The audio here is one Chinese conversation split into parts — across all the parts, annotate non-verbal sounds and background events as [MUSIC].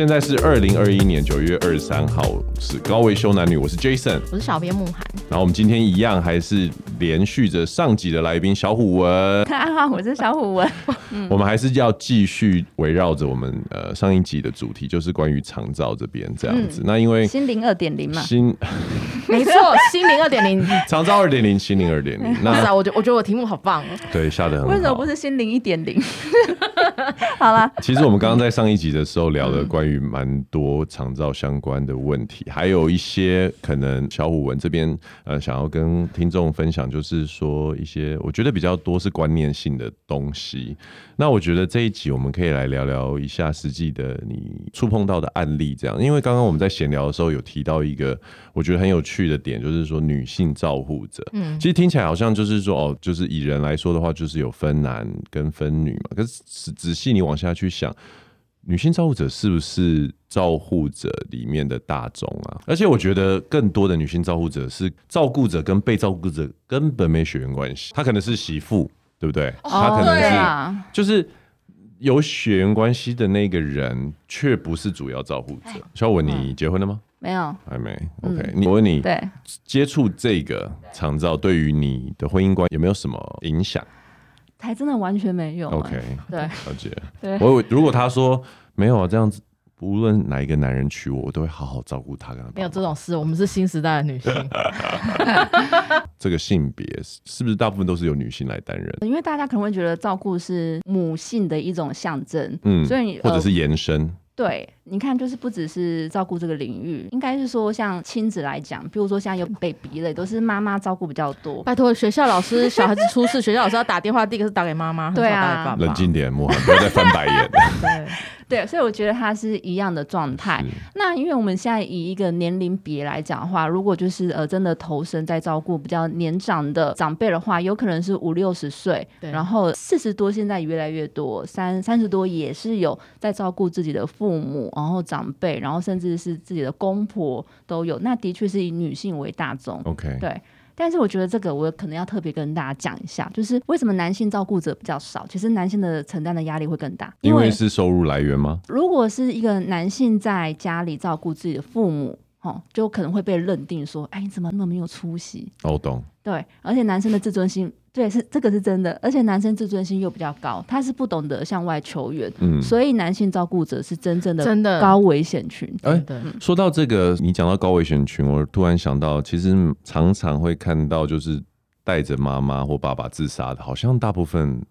现在是二零二一年九月二十三号，是高维修男女，我是 Jason，我是小编慕寒。然后我们今天一样还是连续着上集的来宾小虎文。[LAUGHS] 看好，我是小虎文。我们还是要继续围绕着我们呃上一集的主题，就是关于长照这边这样子。嗯、那因为心灵二点零嘛，心 [LAUGHS] 没错，心灵二点零，长照二点零，心灵二点零。[LAUGHS] 那我觉我觉得我题目好棒哦。对，下得很好。为什么不是心灵一点零？[LAUGHS] 好了，其实我们刚刚在上一集的时候聊了关于蛮多长照相关的问题，嗯、还有一些可能小虎文这边呃想要跟听众分享，就是说一些我觉得比较多是观念性的东西。那我觉得这一集我们可以来聊聊一下实际的你触碰到的案例，这样，因为刚刚我们在闲聊的时候有提到一个我觉得很有趣的点，就是说女性照护者，嗯，其实听起来好像就是说哦，就是以人来说的话，就是有分男跟分女嘛，可是仔细你往下去想。女性照护者是不是照护者里面的大众啊？而且我觉得更多的女性照护者是照顾者跟被照顾者根本没血缘关系，她可能是媳妇，对不对？他可能是就是有血缘关系的那个人，却不是主要照顾者。小文，你结婚了吗？没有，还没。OK，我问你，对接触这个长照对于你的婚姻观有没有什么影响？还真的完全没有。OK，对，了解。对，我如果他说没有啊，这样子，无论哪一个男人娶我，我都会好好照顾他。没有这种事，我们是新时代的女性。[LAUGHS] 这个性别是不是大部分都是由女性来担任？因为大家可能会觉得照顾是母性的一种象征，嗯，所以或者是延伸。呃对，你看，就是不只是照顾这个领域，应该是说像亲子来讲，比如说现在有 baby 类，都是妈妈照顾比较多。拜托，学校老师小孩子出事，学校老师要打电话，第一个是打给妈妈，对啊，冷静点，莫不要再翻白眼。[LAUGHS] 对。对，所以我觉得它是一样的状态。那因为我们现在以一个年龄别来讲的话，如果就是呃真的投身在照顾比较年长的长辈的话，有可能是五六十岁，然后四十多现在越来越多，三三十多也是有在照顾自己的父母，然后长辈，然后甚至是自己的公婆都有。那的确是以女性为大宗。OK，对。但是我觉得这个我可能要特别跟大家讲一下，就是为什么男性照顾者比较少？其实男性的承担的压力会更大，因为是收入来源吗？如果是一个男性在家里照顾自己的父母。哦，就可能会被认定说，哎，你怎么那么没有出息？哦，懂。对，而且男生的自尊心，对，是这个是真的，而且男生自尊心又比较高，他是不懂得向外求援，嗯，所以男性照顾者是真正的真的高危险群。哎，对。说到这个，你讲到高危险群，我突然想到，其实常常会看到，就是带着妈妈或爸爸自杀的，好像大部分。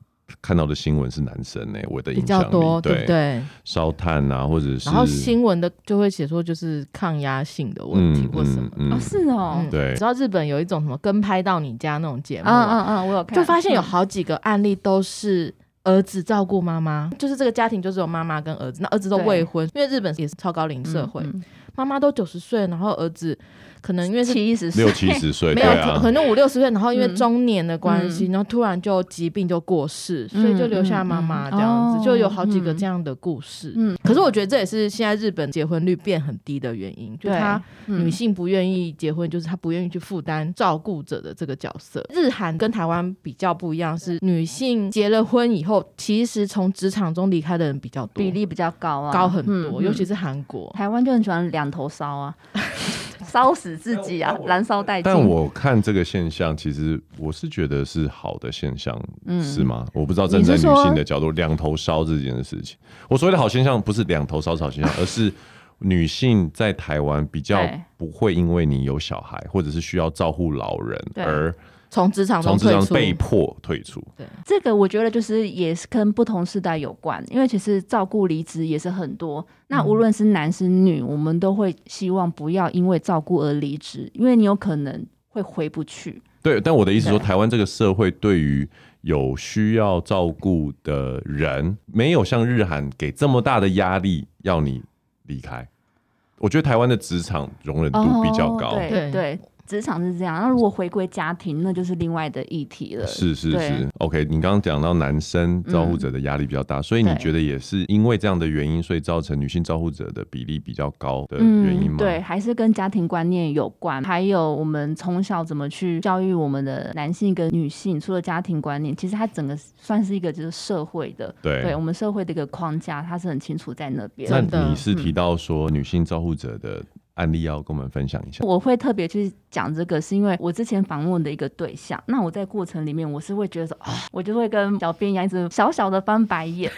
看到的新闻是男生呢、欸，我的印象比较多，对。不对？烧炭啊，或者是然后新闻的就会写说就是抗压性的问题或什么的，嗯嗯。哦，是哦，对。知道日本有一种什么跟拍到你家那种节目，嗯嗯嗯，我有看，就发现有好几个案例都是儿子照顾妈妈，就是这个家庭就是有妈妈跟儿子，那儿子都未婚，因为日本也是超高龄社会，妈妈、嗯嗯、都九十岁，然后儿子。可能因为是七十岁，六七十岁，没有可能五六十岁，然后因为中年的关系，然后突然就疾病就过世，所以就留下妈妈这样子，就有好几个这样的故事。嗯，可是我觉得这也是现在日本结婚率变很低的原因，就是他女性不愿意结婚，就是她不愿意去负担照顾者的这个角色。日韩跟台湾比较不一样，是女性结了婚以后，其实从职场中离开的人比较多，比例比较高啊，高很多，尤其是韩国，台湾就很喜欢两头烧啊。烧死自己啊！燃烧殆尽。但我看这个现象，其实我是觉得是好的现象，嗯、是吗？我不知道站在女性的角度，两头烧这件事情。我所谓的好现象，不是两头烧是好现象，[LAUGHS] 而是女性在台湾比较不会因为你有小孩，或者是需要照顾老人而。从职场中从职场被迫退出，对这个我觉得就是也是跟不同世代有关，因为其实照顾离职也是很多。那无论是男是女，嗯、我们都会希望不要因为照顾而离职，因为你有可能会回不去。对，但我的意思说，对台湾这个社会对于有需要照顾的人，没有像日韩给这么大的压力要你离开。我觉得台湾的职场容忍度比较高，哦、对对。对职场是这样，那如果回归家庭，那就是另外的议题了。是是是，OK。你刚刚讲到男生照护者的压力比较大，嗯，所以你觉得也是因为这样的原因，所以造成女性照护者的比例比较高的原因吗？嗯，对，还是跟家庭观念有关，还有我们从小怎么去教育我们的男性跟女性，除了家庭观念，其实它整个算是一个就是社会的，对，对我们社会的一个框架，它是很清楚在那边。那你是提到说女性照护者的案例要跟我们分享一下，我会特别去讲这个，是因为我之前访问的一个对象。那我在过程里面，我是会觉得说，啊，我就会跟小编一样，一直小小的翻白眼。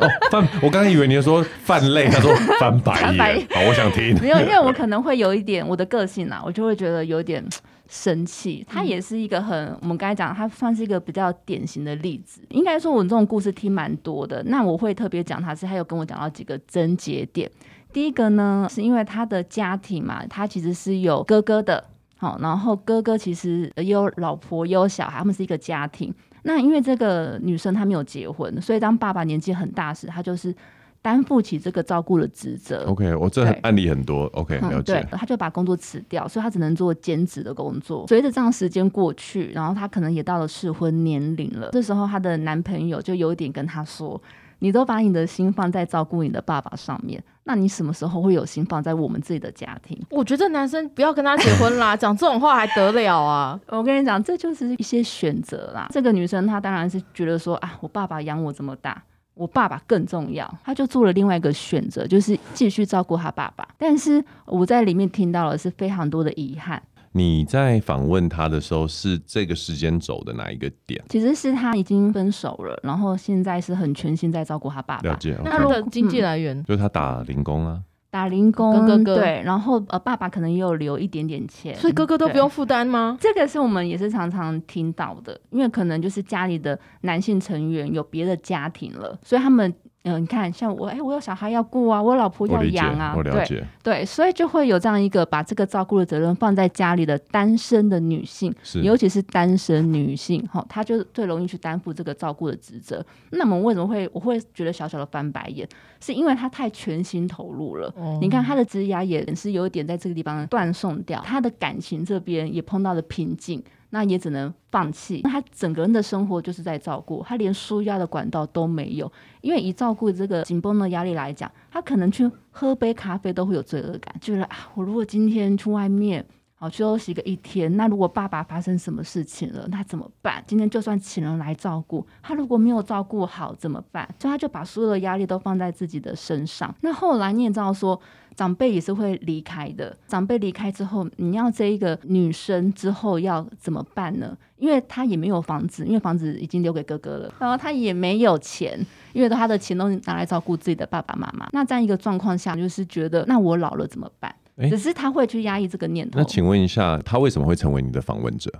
哦，翻，我刚刚以为你说泛泪，[LAUGHS] 他说翻白眼。好，我想听。没有，因为我可能会有一点我的个性啊，我就会觉得有点生气。他也是一个很，我们刚才讲，他算是一个比较典型的例子。应该说，我这种故事听蛮多的。那我会特别讲，他是他有跟我讲到几个症结点。第一个呢，是因为他的家庭嘛，他其实是有哥哥的，好，然后哥哥其实也有老婆，也有小孩，他们是一个家庭。那因为这个女生她没有结婚，所以当爸爸年纪很大时，他就是担负起这个照顾的职责。OK，我这案例很多。OK，了解。对，他就把工作辞掉，所以他只能做兼职的工作。随着这样时间过去，然后他可能也到了适婚年龄了。这时候，她的男朋友就有一点跟她说。你都把你的心放在照顾你的爸爸上面，那你什么时候会有心放在我们自己的家庭？我觉得男生不要跟他结婚啦，[LAUGHS] 讲这种话还得了啊！我跟你讲，这就是一些选择啦。这个女生她当然是觉得说啊，我爸爸养我这么大，我爸爸更重要，她就做了另外一个选择，就是继续照顾他爸爸。但是我在里面听到了是非常多的遗憾。你在访问他的时候是这个时间轴的哪一个点？其实是他已经分手了，然后现在是很全心在照顾他爸爸。了解。那他的经济来源、嗯、就是他打零工啊，打零工，哥哥对，然后呃爸爸可能也有留一点点钱，所以哥哥都不用负担吗？这个是我们也是常常听到的，因为可能就是家里的男性成员有别的家庭了，所以他们。嗯，你看，像我，哎、欸，我有小孩要顾啊，我老婆要养啊，对对，所以就会有这样一个把这个照顾的责任放在家里的单身的女性，尤其是单身女性，哈，她就最容易去担负这个照顾的职责。那么为什么会我会觉得小小的翻白眼？是因为她太全心投入了。嗯、你看她的职涯也是有一点在这个地方断送掉，她的感情这边也碰到了瓶颈。那也只能放弃。那他整个人的生活就是在照顾，他连舒压的管道都没有。因为以照顾这个紧绷的压力来讲，他可能去喝杯咖啡都会有罪恶感，觉得啊，我如果今天去外面好休息个一天，那如果爸爸发生什么事情了，那怎么办？今天就算请人来照顾，他如果没有照顾好怎么办？所以他就把所有的压力都放在自己的身上。那后来你也知道说。长辈也是会离开的。长辈离开之后，你要这一个女生之后要怎么办呢？因为她也没有房子，因为房子已经留给哥哥了。然后她也没有钱，因为她的钱都拿来照顾自己的爸爸妈妈。那这样一个状况下，就是觉得那我老了怎么办？欸、只是他会去压抑这个念头。那请问一下，他为什么会成为你的访问者？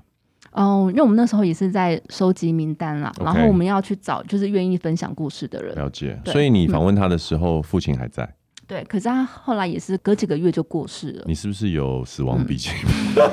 哦，因为我们那时候也是在收集名单啦，okay, 然后我们要去找就是愿意分享故事的人。了解。所以你访问他的时候，嗯、父亲还在。对，可是他后来也是隔几个月就过世了。你是不是有死亡笔记？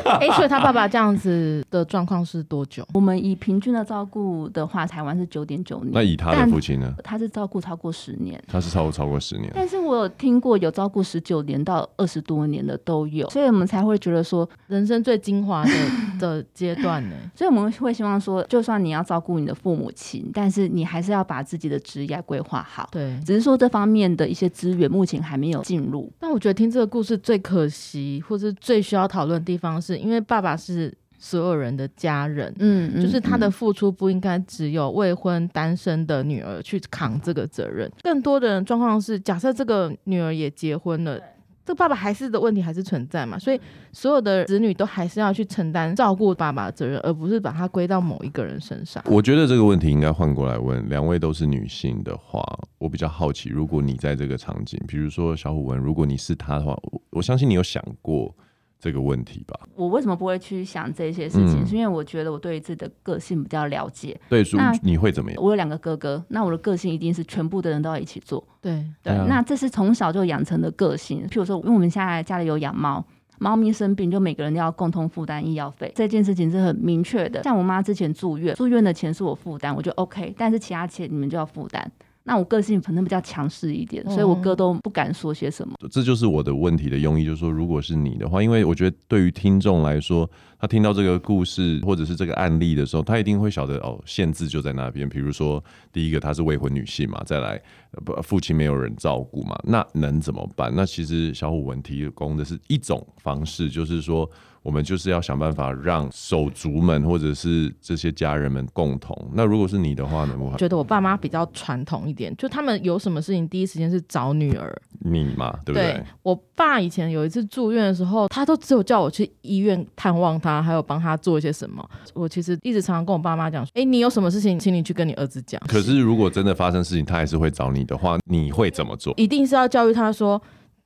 哎、嗯，所以他爸爸这样子的状况是多久？我们以平均的照顾的话，台湾是九点九年。那以他的父亲呢？他是照顾超过十年。他是超过超过十年。但是我有听过有照顾十九年到二十多年的都有，所以我们才会觉得说人生最精华的 [LAUGHS] 的阶段呢。所以我们会希望说，就算你要照顾你的父母亲，但是你还是要把自己的职业规划好。对，只是说这方面的一些资源目前还没有进入。但我觉得听这个故事最可惜，或是最需要讨论的地方是，是因为爸爸是所有人的家人，嗯，就是他的付出不应该只有未婚单身的女儿去扛这个责任，更多的人状况是，假设这个女儿也结婚了。这个爸爸还是的问题还是存在嘛，所以所有的子女都还是要去承担照顾爸爸的责任，而不是把它归到某一个人身上。我觉得这个问题应该换过来问，两位都是女性的话，我比较好奇，如果你在这个场景，比如说小虎文，如果你是他的话，我，我相信你有想过。这个问题吧，我为什么不会去想这些事情？嗯、是因为我觉得我对自己的个性比较了解。对，那你会怎么样？我有两个哥哥，那我的个性一定是全部的人都要一起做。对对，那这是从小就养成的个性。譬如说，因为我们现在家里有养猫，猫咪生病就每个人都要共同负担医药费，这件事情是很明确的。像我妈之前住院，住院的钱是我负担，我就 OK，但是其他钱你们就要负担。那我个性可能比较强势一点，所以我哥都不敢说些什么。这就是我的问题的用意，就是说，如果是你的话，因为我觉得对于听众来说，他听到这个故事或者是这个案例的时候，他一定会晓得哦，限制就在那边。比如说，第一个她是未婚女性嘛，再来不父亲没有人照顾嘛，那能怎么办？那其实小虎文提供的是一种方式，就是说。我们就是要想办法让手足们或者是这些家人们共同。那如果是你的话呢？我觉得我爸妈比较传统一点，就他们有什么事情第一时间是找女儿。你嘛，对不对？对，我爸以前有一次住院的时候，他都只有叫我去医院探望他，还有帮他做一些什么。我其实一直常常跟我爸妈讲说：“哎，你有什么事情，请你去跟你儿子讲。”可是如果真的发生事情，他还是会找你的话，你会怎么做？一定是要教育他说。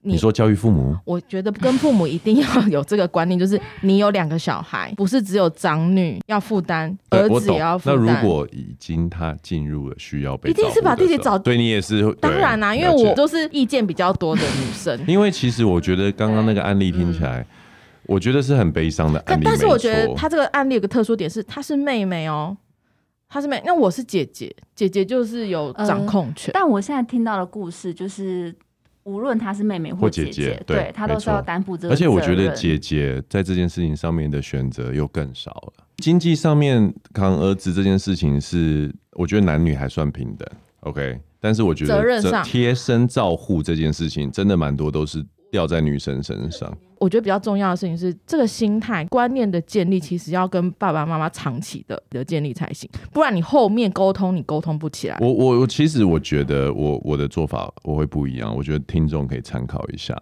你，你说教育父母，我觉得跟父母一定要有这个观念，就是你有两个小孩，不是只有长女要负担，儿子也要负担。那如果已经他进入了需要被，一定是把弟弟找，对你也是。当然啦、啊，因为我都是意见比较多的女生。因为其实我觉得刚刚那个案例听起来，嗯、我觉得是很悲伤的案例。但是我觉得他这个案例有个特殊点是，她是妹妹哦，她是妹，那我是姐姐，姐姐就是有掌控权。呃、但我现在听到的故事就是。无论她是妹妹或姐姐，姐姐对她都是要担负这个责任。而且我觉得姐姐在这件事情上面的选择又更少了。经济上面扛儿子这件事情是，我觉得男女还算平等，OK。但是我觉得责任上贴身照护这件事情，真的蛮多都是。掉在女生身上，我觉得比较重要的事情是这个心态观念的建立，其实要跟爸爸妈妈长期的的建立才行，不然你后面沟通你沟通不起来。我我我其实我觉得我我的做法我会不一样，我觉得听众可以参考一下。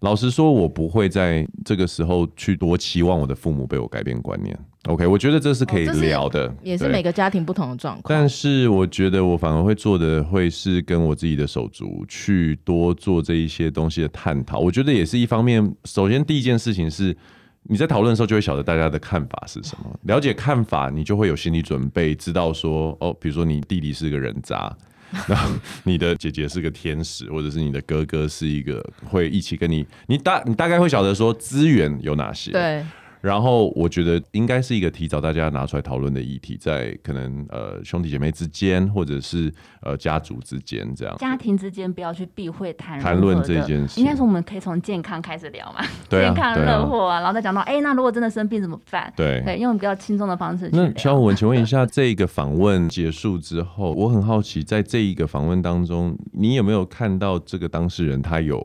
老实说，我不会在这个时候去多期望我的父母被我改变观念。OK，我觉得这是可以聊的，也是每个家庭不同的状况。但是我觉得我反而会做的会是跟我自己的手足去多做这一些东西的探讨。我觉得也是一方面。首先，第一件事情是你在讨论的时候就会晓得大家的看法是什么，了解看法，你就会有心理准备，知道说哦，比如说你弟弟是个人渣。然后你的姐姐是个天使，或者是你的哥哥是一个会一起跟你，你大你大概会晓得说资源有哪些。对。然后我觉得应该是一个提早大家拿出来讨论的议题，在可能呃兄弟姐妹之间，或者是呃家族之间这样。家庭之间不要去避讳谈谈论这件事。应该说我们可以从健康开始聊嘛，对啊、健康乐祸啊，然后再讲到哎，那如果真的生病怎么办？对对，用比较轻松的方式。那小虎文，请问一下，这个访问结束之后，我很好奇，在这一个访问当中，你有没有看到这个当事人他有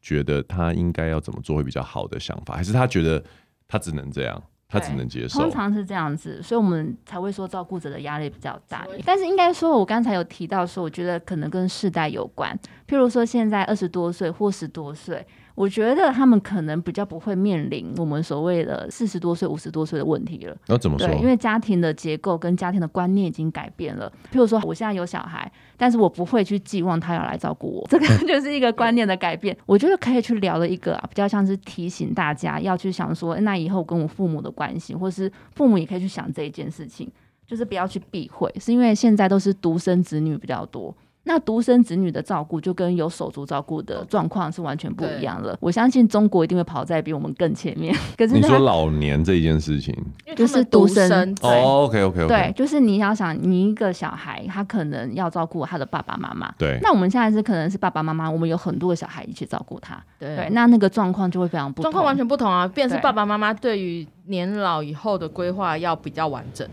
觉得他应该要怎么做会比较好的想法，还是他觉得？他只能这样，他只能接受。通常是这样子，所以我们才会说照顾者的压力比较大。但是应该说，我刚才有提到说，我觉得可能跟世代有关。譬如说，现在二十多岁或十多岁。我觉得他们可能比较不会面临我们所谓的四十多岁、五十多岁的问题了。那怎么说？对，因为家庭的结构跟家庭的观念已经改变了。譬如说，我现在有小孩，但是我不会去寄望他要来照顾我，这个 [LAUGHS] 就是一个观念的改变。我觉得可以去聊的一个啊，比较像是提醒大家要去想说，那以后跟我父母的关系，或是父母也可以去想这一件事情，就是不要去避讳，是因为现在都是独生子女比较多。那独生子女的照顾就跟有手足照顾的状况是完全不一样了。我相信中国一定会跑在比我们更前面。[LAUGHS] 可是你说老年这一件事情，就是独生哦，OK OK OK，对，就是你要想，你一个小孩，他可能要照顾他的爸爸妈妈。对。那我们现在是可能是爸爸妈妈，我们有很多个小孩一起照顾他。对。那那个状况就会非常不同。状况完全不同啊！变成是爸爸妈妈对于年老以后的规划要比较完整。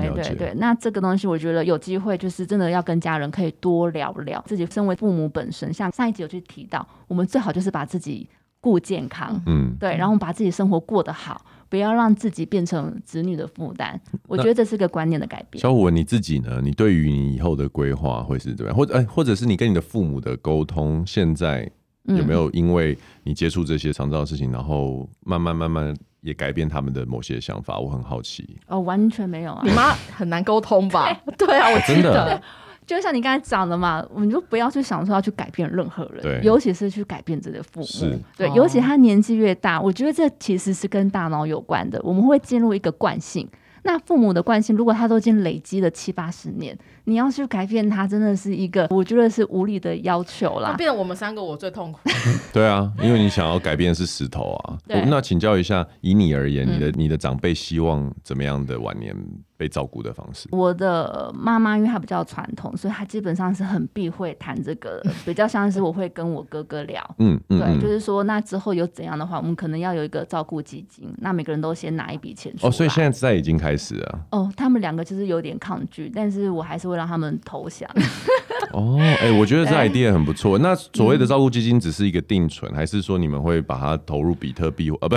对对对，那这个东西我觉得有机会，就是真的要跟家人可以多聊聊。自己身为父母本身，像上一集有去提到，我们最好就是把自己顾健康，嗯，对，然后把自己生活过得好，不要让自己变成子女的负担。我觉得这是个观念的改变。小虎，你自己呢？你对于你以后的规划会是怎么样？或者，哎，或者是你跟你的父母的沟通，现在有没有因为你接触这些长照的事情，然后慢慢慢慢。也改变他们的某些想法，我很好奇。哦，完全没有啊！你妈很难沟通吧？[LAUGHS] 对啊，我记得，真的就像你刚才讲的嘛，我们就不要去想说要去改变任何人，尤其是去改变自己的父母。是，对，尤其他年纪越大，我觉得这其实是跟大脑有关的，我们会进入一个惯性。那父母的惯性，如果他都已经累积了七八十年，你要去改变他，真的是一个我觉得是无理的要求啦。变成我们三个，我最痛苦。[LAUGHS] 对啊，因为你想要改变的是石头啊。那请教一下，以你而言，你的你的长辈希望怎么样的晚年被照顾的方式？我的妈妈因为她比较传统，所以她基本上是很避讳谈这个，比较像是我会跟我哥哥聊，嗯嗯，对，就是说那之后有怎样的话，我们可能要有一个照顾基金，那每个人都先拿一笔钱出来。哦，所以现在在已经开始了。哦，他们两个就是有点抗拒，但是我还是会让他们投降。[LAUGHS] 哦，哎、欸，我觉得这 idea 很不错。那所谓的照顾基金只是一个定存，嗯，还是说你们会把它投入比特币？啊，不，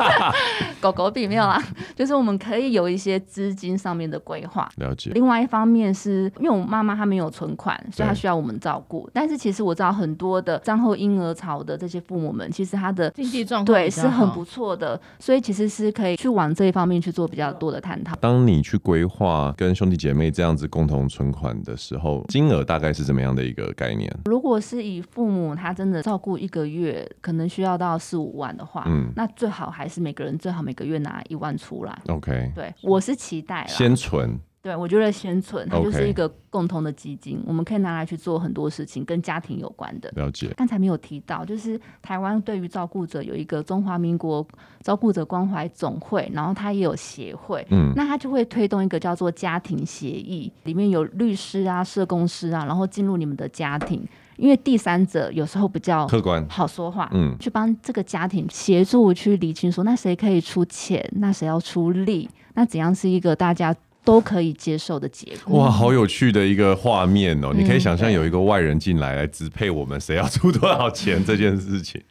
[LAUGHS] 狗狗币没有啦，就是我们可以有一些资金上面的规划。了解。另外一方面是因为我妈妈她没有存款，所以她需要我们照顾。但是其实我知道很多的战后婴儿潮的这些父母们，其实他的经济状况对是很不错的，所以其实是可以去往这一方面去做比较多的探讨。当你去规划跟兄弟姐妹这样子共同存款的时候，金额大概是怎么样的一个概念？如果是以父母他真的照顾一个月可能需要到四五万的话，嗯，那最好还是每个人最好每个月拿一万出来。OK，对，我是期待先存。对，我觉得先存，它就是一个共同的基金，okay. 我们可以拿来去做很多事情，跟家庭有关的。了解。刚才没有提到，就是台湾对于照顾者有一个中华民国照顾者关怀总会，然后它也有协会，嗯，那它就会推动一个叫做家庭协议，里面有律师啊、社工师啊，然后进入你们的家庭，因为第三者有时候比较客观，好说话，嗯，去帮这个家庭协助去理清说，那谁可以出钱，那谁要出力，那怎样是一个大家。都可以接受的结果。哇，好有趣的一个画面哦！嗯、你可以想象有一个外人进来来支配我们谁要出多少钱这件事情。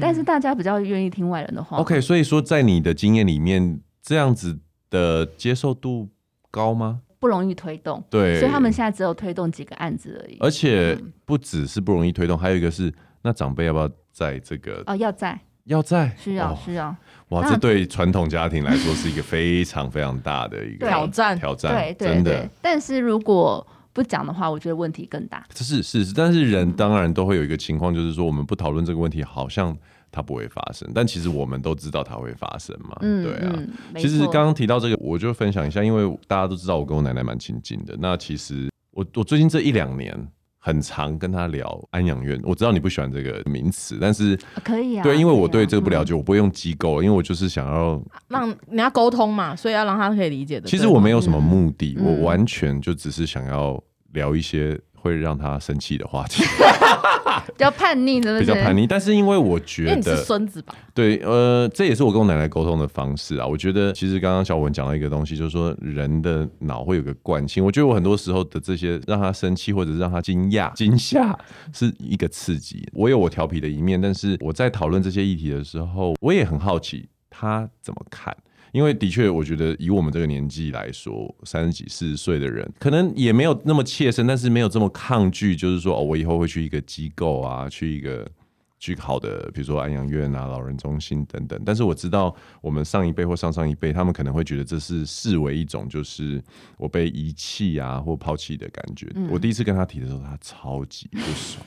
但是大家比较愿意听外人的话。OK，所以说在你的经验里面，这样子的接受度高吗？不容易推动。对，所以他们现在只有推动几个案子而已。而且不只是不容易推动，还有一个是，那长辈要不要在这个？哦，要在。要在。需要，需要。哇，这对传统家庭来说是一个非常非常大的一个挑战，挑战，对，真的。对，但是如果不讲的话，我觉得问题更大。是是是，但是人当然都会有一个情况，就是说我们不讨论这个问题，好像它不会发生。但其实我们都知道它会发生嘛，嗯、对啊。嗯、其实刚刚提到这个，我就分享一下，因为大家都知道我跟我奶奶蛮亲近的。那其实我我最近这一两年。很常跟他聊安养院，我知道你不喜欢这个名词，但是可以啊。对，因为我对这个不了解，啊、我不会用机构，因为我就是想要让人家沟通嘛，所以要让他可以理解的。其实我没有什么目的，嗯、我完全就只是想要聊一些。会让他生气的话题，[LAUGHS] 比较叛逆，是不是？比较叛逆，但是因为我觉得，孙子吧？对，呃，这也是我跟我奶奶沟通的方式啊。我觉得，其实刚刚小文讲到一个东西，就是说人的脑会有个惯性。我觉得我很多时候的这些让他生气或者是让他惊讶、惊吓，是一个刺激。我有我调皮的一面，但是我在讨论这些议题的时候，我也很好奇他怎么看。因为的确，我觉得以我们这个年纪来说，三十几、四十岁的人，可能也没有那么切身，但是没有这么抗拒，就是说，哦，我以后会去一个机构啊，去一个去好的，比如说安养院啊、老人中心等等。但是我知道，我们上一辈或上上一辈，他们可能会觉得这是视为一种，就是我被遗弃啊或抛弃的感觉。嗯。我第一次跟他提的时候，他超级不爽，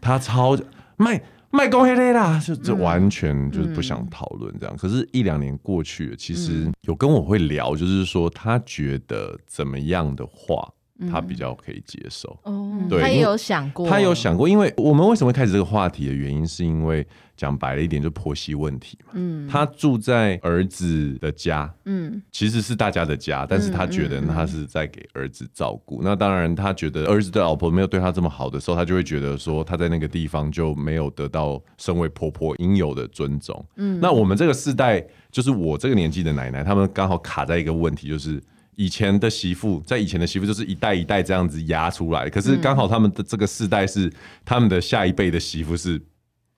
他超卖。卖公黑啦，就就完全就是不想讨论这样。可是，一两年过去了，其实有跟我会聊，就是说他觉得怎么样的话。他比较可以接受，哦、嗯，对，他也有想过，他有想过，因为我们为什么会开始这个话题的原因，是因为讲白了一点，就婆媳问题嘛。嗯，他住在儿子的家，嗯，其实是大家的家，但是他觉得他是在给儿子照顾。嗯嗯嗯、那当然，他觉得儿子的老婆没有对他这么好的时候，他就会觉得说他在那个地方就没有得到身为婆婆应有的尊重。嗯，那我们这个世代，就是我这个年纪的奶奶，他们刚好卡在一个问题，就是。以前的媳妇，在以前的媳妇就是一代一代这样子压出来，可是刚好他们的这个世代是他们的下一辈的媳妇是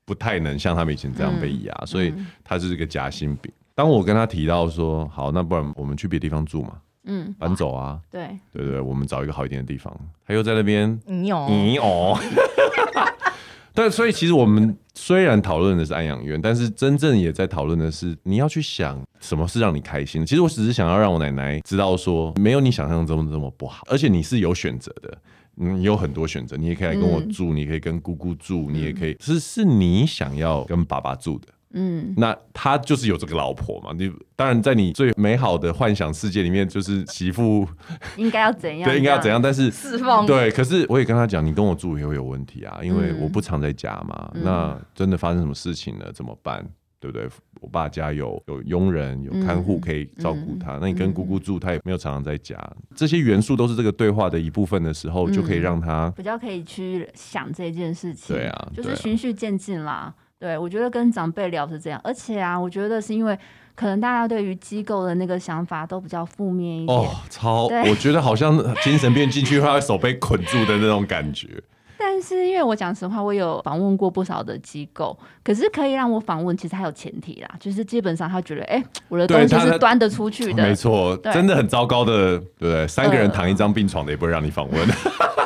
不太能像他们以前这样被压，所以他就是个夹心饼。当我跟他提到说，好，那不然我们去别的地方住嘛，嗯，搬走啊，对，对对，我们找一个好一点的地方，他又在那边，你有，你有。[LAUGHS] 对，所以其实我们虽然讨论的是安养院，但是真正也在讨论的是你要去想什么是让你开心的。其实我只是想要让我奶奶知道说，没有你想象中这么不好，而且你是有选择的，你有很多选择，你也可以来跟我住，嗯、你可以跟姑姑住，你也可以是是你想要跟爸爸住的。嗯，那他就是有这个老婆嘛？你当然在你最美好的幻想世界里面，就是媳妇应该要怎样？对，应该要怎样？但是释放对，可是我也跟他讲，你跟我住也会有问题啊，因为我不常在家嘛。嗯、那真的发生什么事情了怎么办？对不对？我爸家有有佣人，有看护可以照顾他。嗯、那你跟姑姑住，他也没有常常在家。嗯、这些元素都是这个对话的一部分的时候，嗯、就可以让他比较可以去想这件事情。对啊，就是循序渐进啦。对，我觉得跟长辈聊是这样，而且啊，我觉得是因为可能大家对于机构的那个想法都比较负面一点。哦，超，我觉得好像精神病进去，他手被捆住的那种感觉。[LAUGHS] 但是因为我讲实话，我有访问过不少的机构，可是可以让我访问，其实还有前提啦，就是基本上他觉得，哎、欸，我的东西是端得出去的，没错，真的很糟糕的，对不对？三个人躺一张病床的，也不会让你访问。呃、[LAUGHS]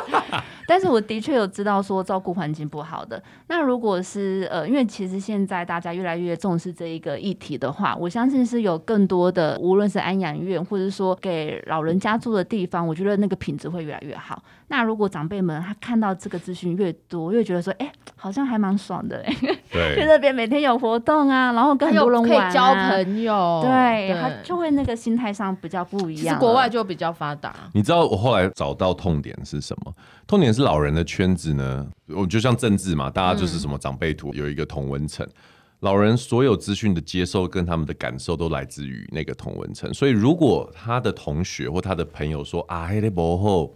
但是我的确有知道说照顾环境不好的，那如果是呃，因为其实现在大家越来越重视这一个议题的话，我相信是有更多的，无论是安养院或者说给老人家住的地方，我觉得那个品质会越来越好。那如果长辈们他看到这个资讯越多，越觉得说，哎、欸，好像还蛮爽的，哎，对，[LAUGHS] 去那边每天有活动啊，然后跟很多人玩、啊，可以交朋友，对，对他就会那个心态上比较不一样。其实国外就比较发达。你知道我后来找到痛点是什么？痛点是老人的圈子呢，我就像政治嘛，大家就是什么长辈图有一个同文层，嗯、老人所有资讯的接收跟他们的感受都来自于那个同文层，所以如果他的同学或他的朋友说啊，黑的不好。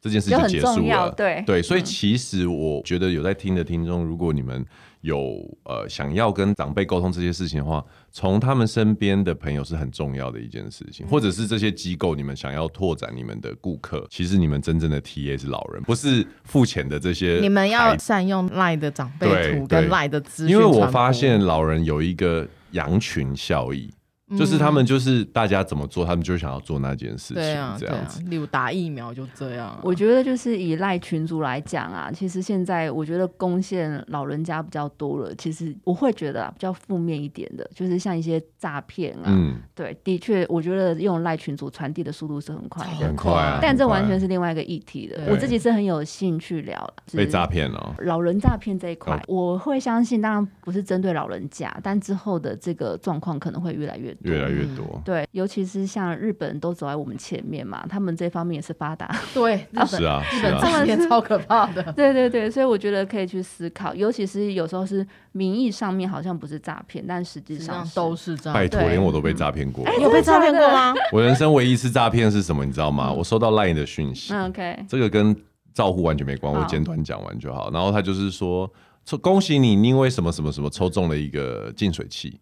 这件事就结束了，对对，所以其实我觉得有在听的听众，如果你们有呃想要跟长辈沟通这些事情的话，从他们身边的朋友是很重要的一件事情，或者是这些机构你们想要拓展你们的顾客，其实你们真正的 TA 是老人，不是付钱的这些。你们要善用 LINE 的长辈图跟 LINE 的资讯，因为我发现老人有一个羊群效益。就是他们就是大家怎么做，他们就想要做那件事情，这样子。例如打疫苗就这样。我觉得就是以赖群主来讲啊，其实现在我觉得攻陷老人家比较多了。其实我会觉得啊比较负面一点的，就是像一些诈骗啊。嗯。对，的确，我觉得用赖群主传递的速度是很快的，很快啊。但这完全是另外一个议题的。我自己是很有兴趣聊被诈骗了。老人诈骗这一块，我会相信，当然不是针对老人家，但之后的这个状况可能会越来越多，越来越多。对，尤其是像日本都走在我们前面嘛，他们这方面也是发达。对，[LAUGHS] 日本是啊，日本这么也超可怕的。[LAUGHS] 对对对，所以我觉得可以去思考，尤其是有时候是名义上面好像不是诈骗，但实际上都是诈骗。拜托，连我都被诈骗过。你有被诈骗过吗？我人生唯一一次诈骗是什么？你知道吗？我收到 LINE 的讯息。OK，这个跟照护完全没关，我简短讲完就好。然后他就是说，恭喜你，因为什么什么什么抽中了一个净水器。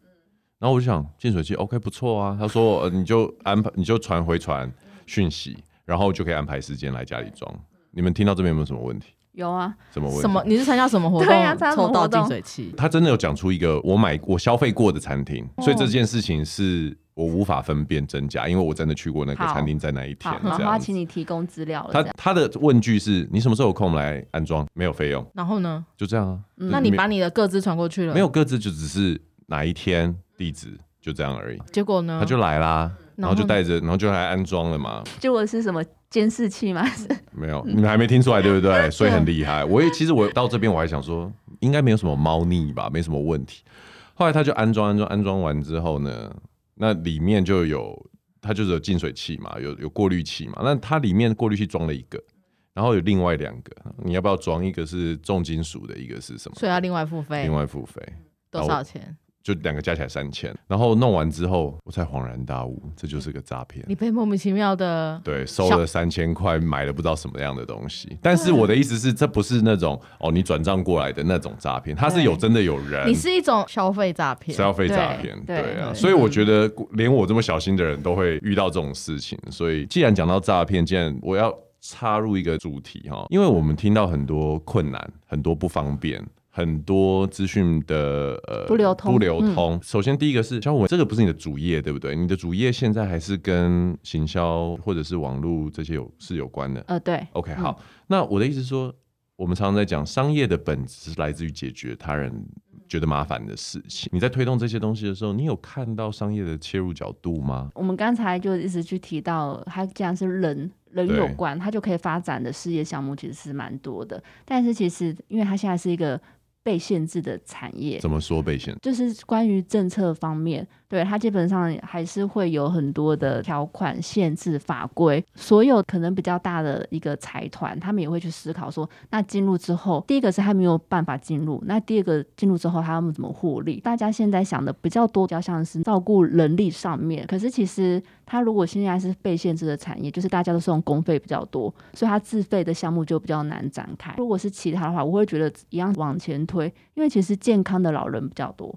然后我就想净水器 OK 不错啊，他说呃你就安排你就传回传讯息，然后就可以安排时间来家里装。你们听到这边有没有什么问题？有啊，什么问题？什么？你是参加什么活动？对呀、啊，抽到净水器。他真的有讲出一个我买我消费过的餐厅，哦、所以这件事情是我无法分辨真假，因为我真的去过那个餐厅在那一天。好，好，请你提供资料了。他他的问句是你什么时候有空来安装？没有费用。然后呢？就这样啊。嗯、那你把你的各自传过去了？没有各自，就只是哪一天地址。就这样而已。结果呢？他就来啦，然后就带着，然后就来安装了嘛。结果是什么监视器吗？[LAUGHS] 没有，你们还没听出来对不对？所以很厉害。我也其实我到这边我还想说，应该没有什么猫腻吧，没什么问题。后来他就安装安装安装完之后呢，那里面就有它就是有净水器嘛，有有过滤器嘛。那它里面过滤器装了一个，然后有另外两个，你要不要装？一个是重金属的，一个是什么？所以要另外付费。另外付费多少钱？就两个加起来三千，然后弄完之后，我才恍然大悟，这就是个诈骗。你被莫名其妙的对收了三千块，买了不知道什么样的东西。但是我的意思是，这不是那种哦，你转账过来的那种诈骗，它是有真的有人。你是一种消费诈骗，消费诈骗，对啊。所以我觉得，连我这么小心的人都会遇到这种事情。所以，既然讲到诈骗，既然我要插入一个主题哈，因为我们听到很多困难，很多不方便。很多资讯的呃不流通，不流通。嗯、首先第一个是，小虎文，这个不是你的主业，对不对？你的主业现在还是跟行销或者是网络这些有是有关的。呃，对。OK，好。嗯、那我的意思是说，我们常常在讲商业的本质是来自于解决他人觉得麻烦的事情。你在推动这些东西的时候，你有看到商业的切入角度吗？我们刚才就一直去提到，它既然是人人有关，它就可以发展的事业项目其实是蛮多的。但是其实，因为它现在是一个被限制的产业，怎么说被限制？就是关于政策方面，对，它基本上还是会有很多的条款限制法规。所有可能比较大的一个财团，他们也会去思考说，那进入之后，第一个是还没有办法进入，那第二个进入之后，他们怎么获利？大家现在想的比较多，比较像是照顾人力上面。可是其实，他如果现在是被限制的产业，就是大家都是用公费比较多，所以他自费的项目就比较难展开。如果是其他的话，我会觉得一样往前推，因为其实健康的老人比较多。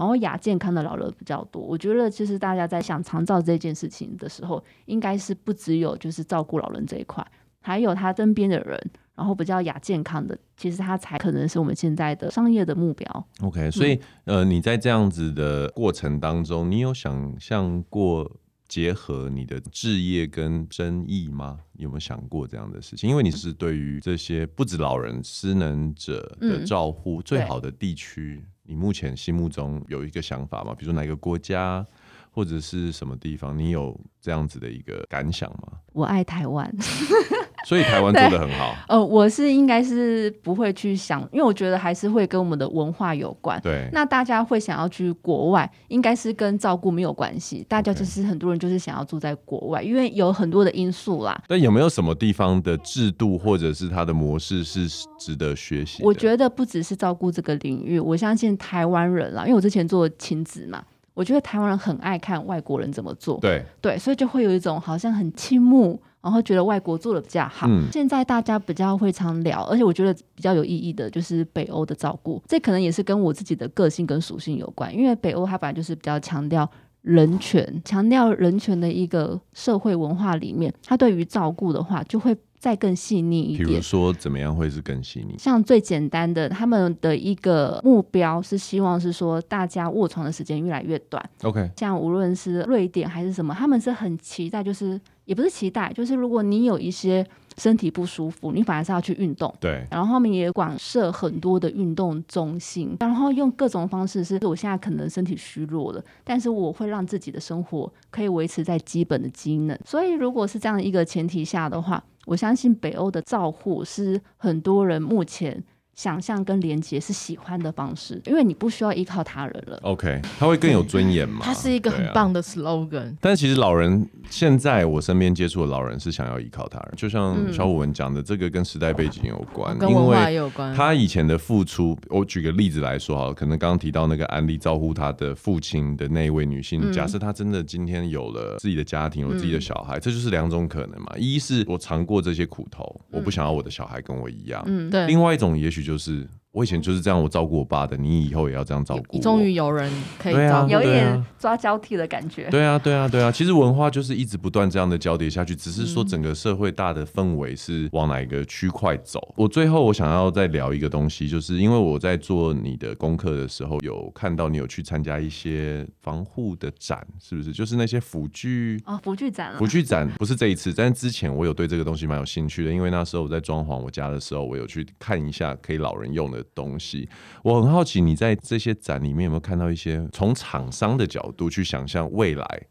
然后亚健康的老人比较多，我觉得其实大家在想长照这件事情的时候，应该是不只有就是照顾老人这一块，还有他身边的人，然后比较亚健康的，其实他才可能是我们现在的商业的目标。OK，所以、嗯、呃，你在这样子的过程当中，你有想象过结合你的置业跟生意吗？有没有想过这样的事情？因为你是对于这些不止老人失能者的照护最好的地区。你目前心目中有一个想法吗？比如说哪个国家或者是什么地方，你有这样子的一个感想吗？我爱台湾。[LAUGHS] 所以台湾做的很好。[LAUGHS] 呃，我是应该是不会去想，因为我觉得还是会跟我们的文化有关。对。那大家会想要去国外，应该是跟照顾没有关系。大家就是很多人就是想要住在国外，因为有很多的因素啦。但有没有什么地方的制度或者是它的模式是值得学习？我觉得不只是照顾这个领域，我相信台湾人啦，因为我之前做亲子嘛，我觉得台湾人很爱看外国人怎么做。对。对，所以就会有一种好像很倾慕。然后觉得外国做的比较好。嗯，现在大家比较会常聊，而且我觉得比较有意义的就是北欧的照顾，这可能也是跟我自己的个性跟属性有关。因为北欧它本来就是比较强调人权，强调人权的一个社会文化里面，它对于照顾的话就会再更细腻一点。比如说怎么样会是更细腻？像最简单的，他们的一个目标是希望是说大家卧床的时间越来越短。OK，像无论是瑞典还是什么，他们是很期待就是。也不是期待，就是如果你有一些身体不舒服，你反而是要去运动。对。然后他们也广设很多的运动中心，然后用各种方式，是我现在可能身体虚弱了，但是我会让自己的生活可以维持在基本的机能。所以如果是这样一个前提下的话，我相信北欧的照护是很多人目前。想象跟连接是喜欢的方式，因为你不需要依靠他人了。OK，他会更有尊严嘛？它是一个很棒的 slogan。但其实老人现在我身边接触的老人是想要依靠他人，就像小虎文讲的，这个跟时代背景有关，跟文化有关。他以前的付出，我举个例子来说哈，可能刚刚提到那个案例，照顾他的父亲的那一位女性，假设她真的今天有了自己的家庭，有自己的小孩，这就是两种可能嘛。一是我尝过这些苦头，我不想要我的小孩跟我一样。嗯，对。另外一种也许就就是我以前就是这样，我照顾我爸的，你以后也要这样照顾。终于有人可以照顾，有一点抓交替的感觉。对啊，对啊，对啊。其实文化就是一直不断这样的交叠下去，只是说整个社会大的氛围是往哪一个区块走。我最后我想要再聊一个东西，就是因为我在做你的功课的时候，有看到你有去参加一些防护的展，是不是？就是那些辅具哦，辅具展，辅具展不是这一次，但是之前我有对这个东西蛮有兴趣的，因为那时候我在装潢我家的时候，我有去看一下可以老人用的。东西，我很好奇，你在这些展里面有没有看到一些从厂商的角度去想象未来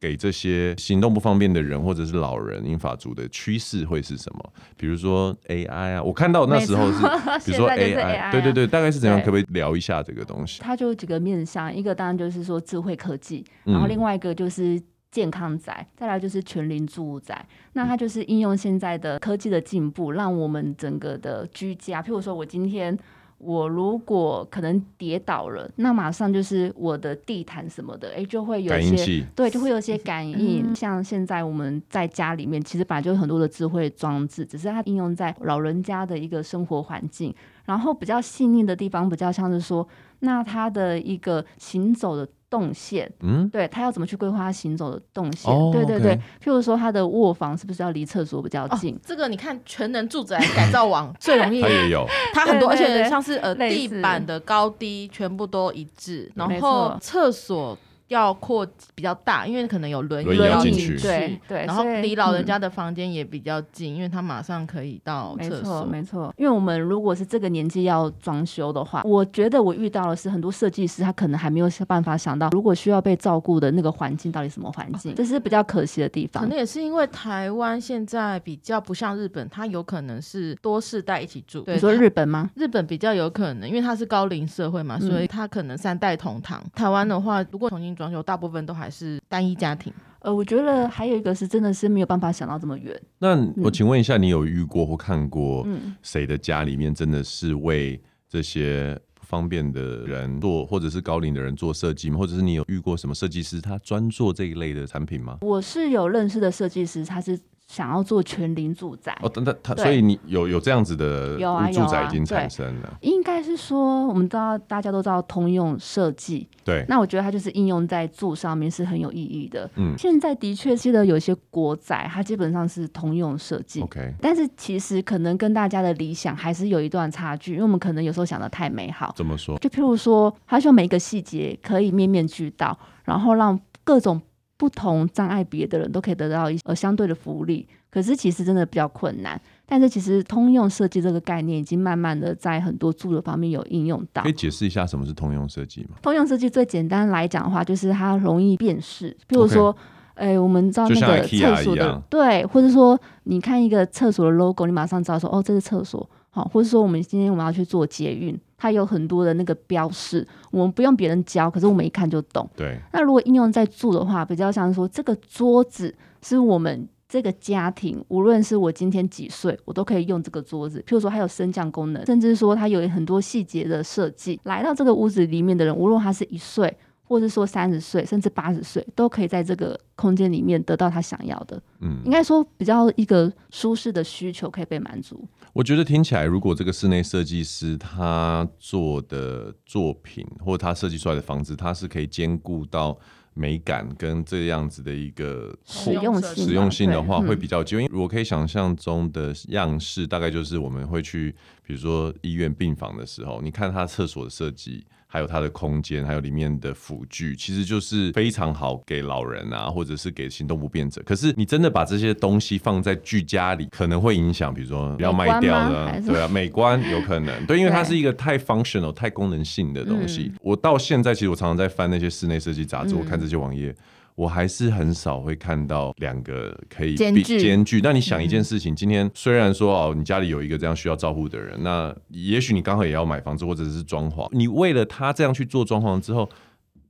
给这些行动不方便的人或者是老人、英法族的趋势会是什么？比如说 AI 啊，我看到那时候是，比如说 AI，对对对，大概是怎样？可不可以聊一下这个东西？它就有几个面向，一个当然就是说智慧科技，然后另外一个就是健康宅，再来就是全龄住宅。那它就是应用现在的科技的进步，让我们整个的居家，譬如说我今天。我如果可能跌倒了，那马上就是我的地毯什么的，哎、欸，就会有一些对，就会有一些感应。嗯、像现在我们在家里面，其实本来就有很多的智慧装置，只是它应用在老人家的一个生活环境。然后比较细腻的地方，比较像是说，那它的一个行走的。动线，嗯，对，他要怎么去规划他行走的动线？哦、对对对、譬如说他的卧房是不是要离厕所比较近？哦、这个你看全能住宅改造网 [LAUGHS] 最容易，它也有，[LAUGHS] 它很多，而且像是呃地板的高低全部都一致，然后厕所。要扩比较大，因为可能有轮椅要进去，对对，然后离老人家的房间也比较近，嗯、因为他马上可以到厕所。没错，没错。因为我们如果是这个年纪要装修的话，我觉得我遇到的是很多设计师，他可能还没有办法想到，如果需要被照顾的那个环境到底什么环境，这是比较可惜的地方。可能也是因为台湾现在比较不像日本，它有可能是多世代一起住。你说日本吗？日本比较有可能，因为它是高龄社会嘛，所以它可能三代同堂。嗯、台湾的话，如果重新装。修，大部分都还是单一家庭。呃，我觉得还有一个是真的是没有办法想到这么远。那我请问一下，你有遇过或看过谁的家里面真的是为这些不方便的人做，或者是高龄的人做设计吗？或者是你有遇过什么设计师他专做这一类的产品吗？我是有认识的设计师，他是。想要做全龄住宅。哦，等等，他所以你有有这样子的住宅已经产生了，啊啊、应该是说我们知道大家都知道通用设计，对，那我觉得它就是应用在住上面是很有意义的。嗯，现在的确记得有些国宅，它基本上是通用设计，OK，但是其实可能跟大家的理想还是有一段差距，因为我们可能有时候想的太美好。怎么说？就譬如说，它希望每一个细节可以面面俱到，然后让各种不同障碍别的人都可以得到一呃相对的福利。可是其实真的比较困难，但是其实通用设计这个概念已经慢慢的在很多住的方面有应用到。可以解释一下什么是通用设计吗？通用设计最简单来讲的话，就是它容易辨识。比如说，哎 Okay.、欸，我们知道那个厕所的，对，或者说你看一个厕所的 logo，你马上知道说，哦，这是厕所。好，或者说我们今天我们要去做捷运，它有很多的那个标识，我们不用别人教，可是我们一看就懂。对。那如果应用在住的话，比较像说这个桌子是我们。这个家庭，无论是我今天几岁，我都可以用这个桌子。譬如说，它有升降功能，甚至说它有很多细节的设计。来到这个屋子里面的人，无论他是一岁，或者说三十岁，甚至八十岁，都可以在这个空间里面得到他想要的。嗯，应该说比较一个舒适的需求可以被满足。我觉得听起来，如果这个室内设计师他做的作品，或他设计出来的房子，他是可以兼顾到。美感跟这样子的一个实用性，实用性的话会比较久。因为我可以想象中的样式，大概就是我们会去，比如说医院病房的时候，你看他厕所的设计。还有它的空间，还有里面的辅具，其实就是非常好给老人啊，或者是给行动不便者。可是你真的把这些东西放在居家里，可能会影响，比如说要卖掉了，对啊，美观有可能，[LAUGHS] 对，因为它是一个太 functional、太功能性的东西。嗯、我到现在其实我常常在翻那些室内设计杂志，嗯、我看这些网页。我还是很少会看到两个可以兼具。兼具。那你想一件事情，嗯、今天虽然说哦，你家里有一个这样需要照顾的人，那也许你刚好也要买房子或者是装潢，你为了他这样去做装潢之后，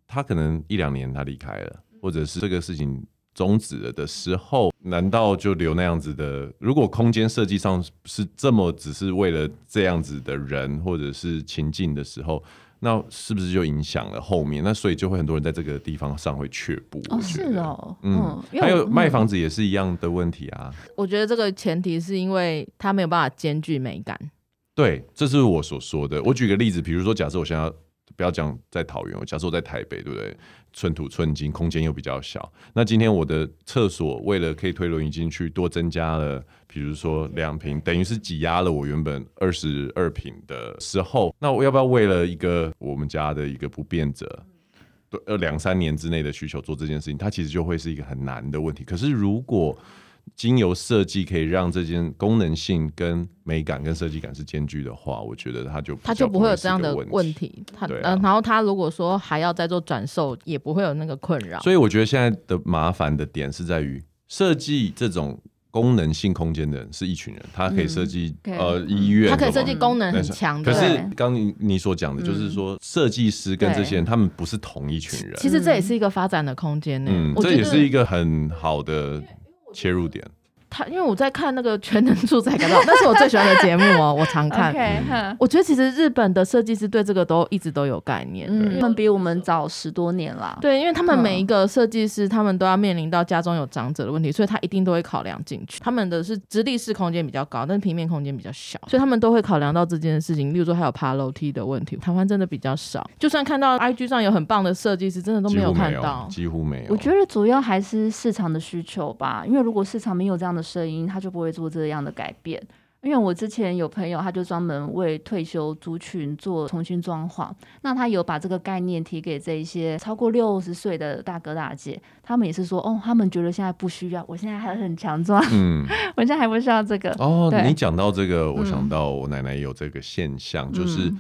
他可能一两年他离开了，或者是这个事情终止了的时候，难道就留那样子的？如果空间设计上是这么只是为了这样子的人或者是情境的时候？那是不是就影响了后面？那所以就会很多人在这个地方上会却步。哦，是哦，嗯，还有卖房子也是一样的问题啊。我觉得这个前提是因为它没有办法兼具美感。对，这是我所说的。我举个例子，比如说，假设我现在。不要讲在桃园，假设我在台北，对不对？寸土寸金，空间又比较小。那今天我的厕所为了可以推轮椅进去，多增加了，比如说两坪，等于是挤压了我原本二十二坪的时候，那我要不要为了一个我们家的一个不便者，呃，两三年之内的需求做这件事情，它其实就会是一个很难的问题。可是如果经由设计可以让这件功能性跟美感跟设计感是兼具的话，我觉得它就它就不会有这样的问题。它嗯、啊呃，然后它如果说还要再做转售，也不会有那个困扰。所以我觉得现在的麻烦的点是在于设计这种功能性空间的人是一群人，他可以设计、嗯、呃医院，他可以设计功能很强。可是刚你你所讲的就是说，设计师跟这些人他们不是同一群人。其实这也是一个发展的空间呢。嗯，这也是一个很好的。切入点，他因为我在看那个全能住宅改造，那是我最喜欢的节目哦，我常看。[LAUGHS] Okay, 我觉得其实日本的设计师对这个都一直都有概念，嗯，他们比我们早十多年啦。对，因为他们每一个设计师，他们都要面临到家中有长者的问题，所以他一定都会考量进去。他们的是直立式空间比较高，但是平面空间比较小，所以他们都会考量到这件事情。例如说还有爬楼梯的问题，台湾真的比较少。就算看到 IG 上有很棒的设计师，真的都没有看到，几乎没有。我觉得主要还是市场的需求吧，因为如果市场没有这样的声音，他就不会做这样的改变。因为我之前有朋友，他就专门为退休族群做重新装潢，那他有把这个概念提给这一些超过六十岁的大哥大姐，他们也是说，哦，他们觉得现在不需要，我现在还很强壮，嗯，[LAUGHS] 我现在还不需要这个。哦，你讲到这个，我想到我奶奶有这个现象，嗯、就是。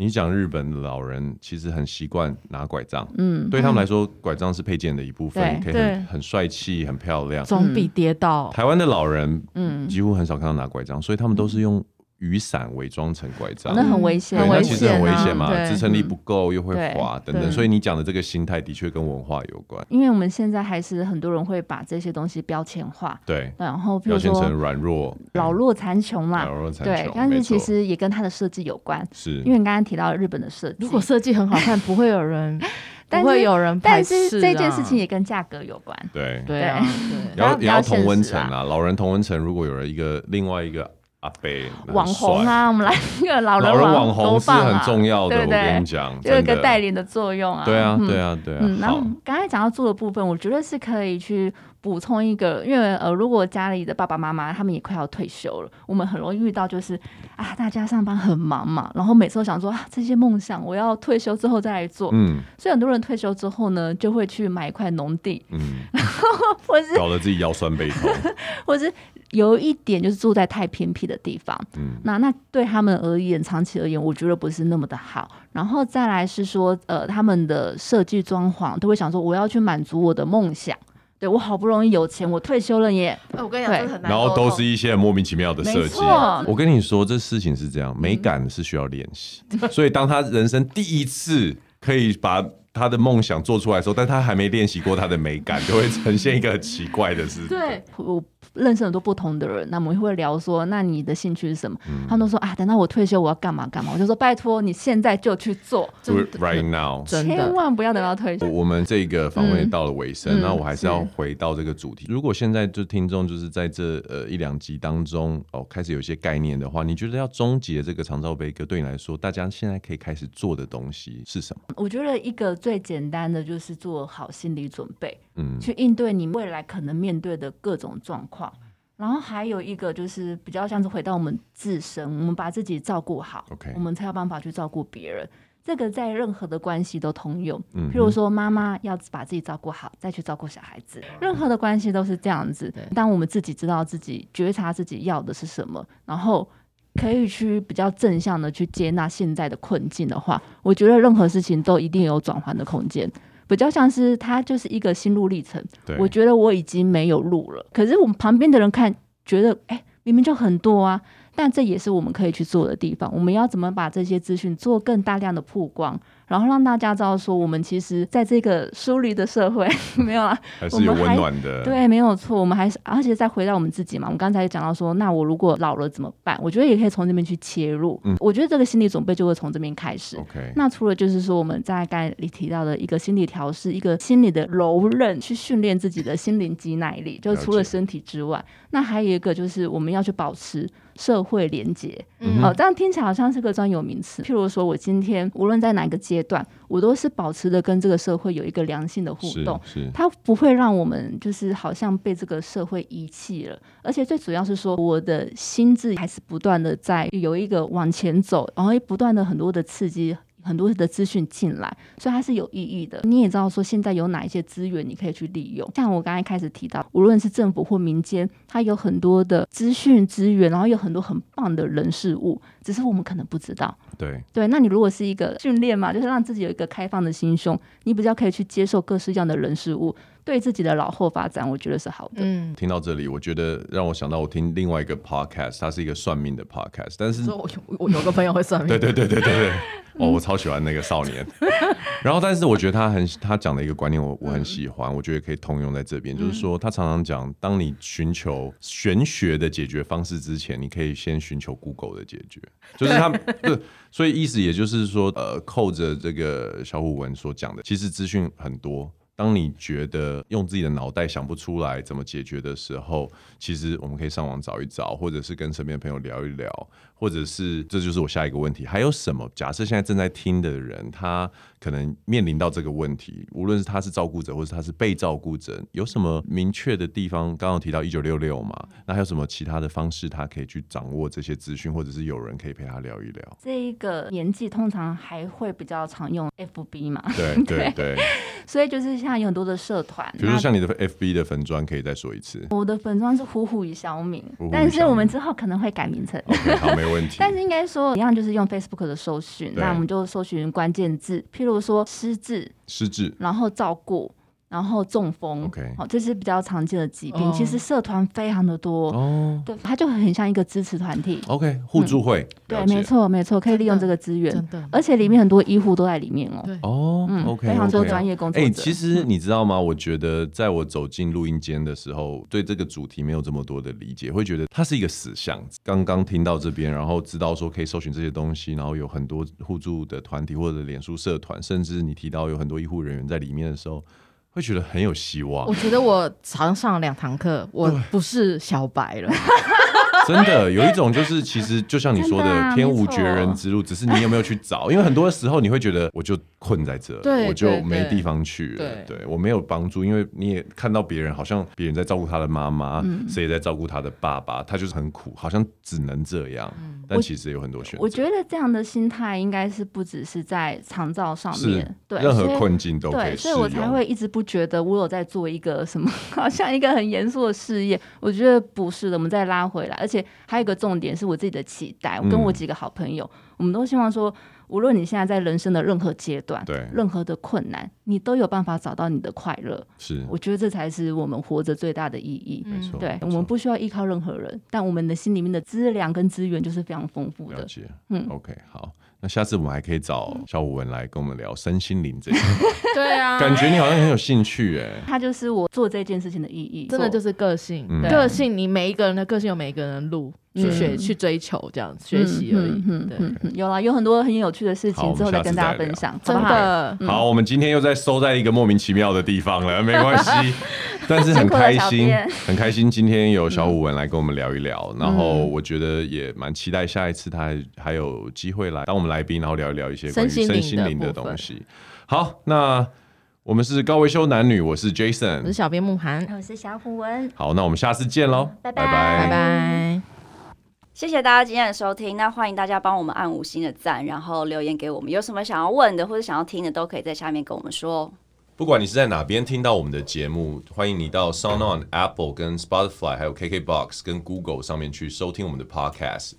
你讲日本的老人其实很习惯拿拐杖，嗯，对他们来说，拐杖是配件的一部分，可以很很帅气、很漂亮，总比跌倒。台湾的老人，嗯，几乎很少看到拿拐杖，所以他们都是用雨伞伪装成拐杖，那很危险，很危险，那其实很危险嘛，支撑力不够又会滑等等，所以你讲的这个心态的确跟文化有关。因为我们现在还是很多人会把这些东西标签化，对，然后比如表现成说软弱、老弱残穷嘛，老弱残穷，对，但是其实也跟它的设计有关，是。因为你刚刚提到日本的设计，如果设计很好看，不会有人。[LAUGHS] 但不会有人排斥，但是这件事情也跟价格有关。对。对啊，也要也要同温层啊。老人同温层，如果有了一个另外一个阿伯网红啊，我们来一个老人网红是很重要的。我跟你讲，有一个带领的作用啊。对啊，对啊，对啊。然后刚才讲到做的部分，我觉得是可以去。补充一个，因为呃，如果家里的爸爸妈妈他们也快要退休了，我们很容易遇到就是啊，大家上班很忙嘛，然后每次都想说啊，这些梦想我要退休之后再来做，嗯，所以很多人退休之后呢，就会去买一块农地，嗯，然 [LAUGHS] 后或是搞得自己腰酸背痛，[LAUGHS] 或是有一点就是住在太偏僻的地方，嗯，那那对他们而言，长期而言，我觉得不是那么的好。然后再来是说，呃，他们的设计装潢都会想说，我要去满足我的梦想。对，我好不容易有钱，我退休了耶！我跟你讲，很难。然后都是一些莫名其妙的设计。我跟你说，这事情是这样，美感是需要练习。嗯、所以当他人生第一次可以把他的梦想做出来的时候，但他还没练习过他的美感，就会呈现一个很奇怪的事情。对。认识很多不同的人，那我们会聊说，那你的兴趣是什么？嗯、他们都说啊，等到我退休，我要干嘛干嘛。我就说，拜托你现在就去做就，right now，千万不要等到退休。我们这个访问也到了尾声，那、嗯、我还是要回到这个主题。如果现在就听众就是在这呃一两集当中哦，开始有一些概念的话，你觉得要终结这个长照杯歌，对你来说，大家现在可以开始做的东西是什么？我觉得一个最简单的就是做好心理准备，嗯，去应对你未来可能面对的各种状况。然后还有一个就是比较像是回到我们自身，我们把自己照顾好，Okay. 我们才有办法去照顾别人。这个在任何的关系都通用。譬如说妈妈要把自己照顾好，再去照顾小孩子，任何的关系都是这样子。当我们自己知道自己觉察自己要的是什么，然后可以去比较正向的去接纳现在的困境的话，我觉得任何事情都一定有转换的空间。比较像是它就是一个心路历程，我觉得我已经没有路了，可是我们旁边的人看觉得，哎，明明就很多啊。但这也是我们可以去做的地方。我们要怎么把这些资讯做更大量的曝光，然后让大家知道说，我们其实在这个疏离的社会 [LAUGHS] 没有啊，还是有温暖的。对，没有错。我们还是，而且再回到我们自己嘛。我们刚才也讲到说，那我如果老了怎么办？我觉得也可以从这边去切入。嗯，我觉得这个心理准备就会从这边开始。OK。那除了就是说，我们在刚才里提到的一个心理调试，一个心理的柔韧，去训练自己的心灵及耐力，就是除了身体之外，那还有一个就是我们要去保持。社会连接，嗯、哦，这样听起来好像是个专有名词。譬如说，我今天无论在哪个阶段，我都是保持着跟这个社会有一个良性的互动，它不会让我们就是好像被这个社会遗弃了。而且最主要是说，我的心智还是不断的在有一个往前走，然后不断的很多的刺激。很多的资讯进来，所以它是有意义的。你也知道说，现在有哪一些资源你可以去利用？像我刚才开始提到，无论是政府或民间，它有很多的资讯资源，然后有很多很棒的人事物，只是我们可能不知道。对对，那你如果是一个训练嘛，就是让自己有一个开放的心胸，你比较可以去接受各式各样的人事物。对自己的老后发展，我觉得是好的。嗯，听到这里，我觉得让我想到我听另外一个 podcast，它是一个算命的 podcast。但是，我有我有个朋友会算命。对对对对对对，哦，我超喜欢那个少年。[LAUGHS] 然后，但是我觉得他很他讲的一个观念我，我我很喜欢，我觉得可以通用在这边。就是说，他常常讲，当你寻求玄学的解决方式之前，你可以先寻求 Google 的解决。就是他，[LAUGHS] 对，所以意思也就是说，呃，扣着这个小虎文所讲的，其实资讯很多。当你觉得用自己的脑袋想不出来怎么解决的时候，其实我们可以上网找一找，或者是跟身边的朋友聊一聊，或者是这就是我下一个问题，还有什么？假设现在正在听的人，他可能面临到这个问题，无论是他是照顾者，或是他是被照顾者，有什么明确的地方？刚刚提到一九六六嘛，那还有什么其他的方式，他可以去掌握这些资讯，或者是有人可以陪他聊一聊？这一个年纪通常还会比较常用 FB 嘛？对 [LAUGHS] 对对，所以就是。像有很多的社团，比如说像你的 FB 的粉砖，可以再说一次。我的粉砖是虎虎与小敏，但是我们之后可能会改名称。Okay, 好，没问题。但是应该说一样，就是用 Facebook 的搜寻，那我们就搜寻关键字，譬如说失智、失智，然后照顾。然后中风，OK，好，这是比较常见的疾病。哦、其实社团非常的多哦，对，它就很像一个支持团体，OK，互助会，对，没错，没错，可以利用这个资源，真的，而且里面很多医护都在里面哦，对，哦，嗯，OK，非常多专业工作者。哎，其实你知道吗？我觉得在我走进录音间的时候，对这个主题没有这么多的理解，会觉得它是一个死巷子。刚刚听到这边，然后知道说可以搜寻这些东西，然后有很多互助的团体或者脸书社团，甚至你提到有很多医护人员在里面的时候。会觉得很有希望。我觉得我早上上了两堂课，我不是小白了。真的有一种就是，其实就像你说的，[LAUGHS] 啊、天无绝人之路，只是你有没有去找。[LAUGHS] 因为很多时候你会觉得，我就困在这，我就没地方去了。对，我没有帮助，因为你也看到别人，好像别人在照顾他的妈妈，谁、嗯、在照顾他的爸爸，他就是很苦，好像只能这样。嗯、但其实有很多选择。我觉得这样的心态应该是不只是在长照上面，对，任何困境都可以。所以我才会一直不觉得我有在做一个什么，[LAUGHS] 好像一个很严肃的事业。我觉得不是的，我们再拉回来，而且还有一个重点。点是我自己的期待，我跟我几个好朋友，嗯、我们都希望说，无论你现在在人生的任何阶段，对任何的困难，你都有办法找到你的快乐。是，我觉得这才是我们活着最大的意义。没错，对，我们不需要依靠任何人，但我们的心里面的资粮跟资源就是非常丰富的。了解，嗯，OK，好。那下次我们还可以找小武文来跟我们聊身心灵这些。[LAUGHS] 对啊，感觉你好像很有兴趣哎。他就是我做这件事情的意义，真的就是个性。个性，你每一个人的个性有每一个人的路去学、去追求，这样学习而已。对，有啦，有很多很有趣的事情，之后再跟大家分享。真的。好，我们今天又在收在一个莫名其妙的地方了，没关系。[LAUGHS] 但是很开心，[LAUGHS] 很开心今天有小虎文来跟我们聊一聊，然后我觉得也蛮期待下一次他还有机会来当我们来宾，然后聊一聊一些关于身心灵的东西。好，那我们是高维修男女，我是 Jason，我是小编慕涵，我是小虎文。好，那我们下次见喽，拜拜拜拜。谢谢大家今天的收听，那欢迎大家帮我们按五星的赞，然后留言给我们，有什么想要问的或者想要听的，都可以在下面跟我们说。不管你是在哪边听到我们的节目，欢迎你到 SoundOn、Apple、跟 Spotify，还有 KKBox 跟 Google 上面去收听我们的 Podcast。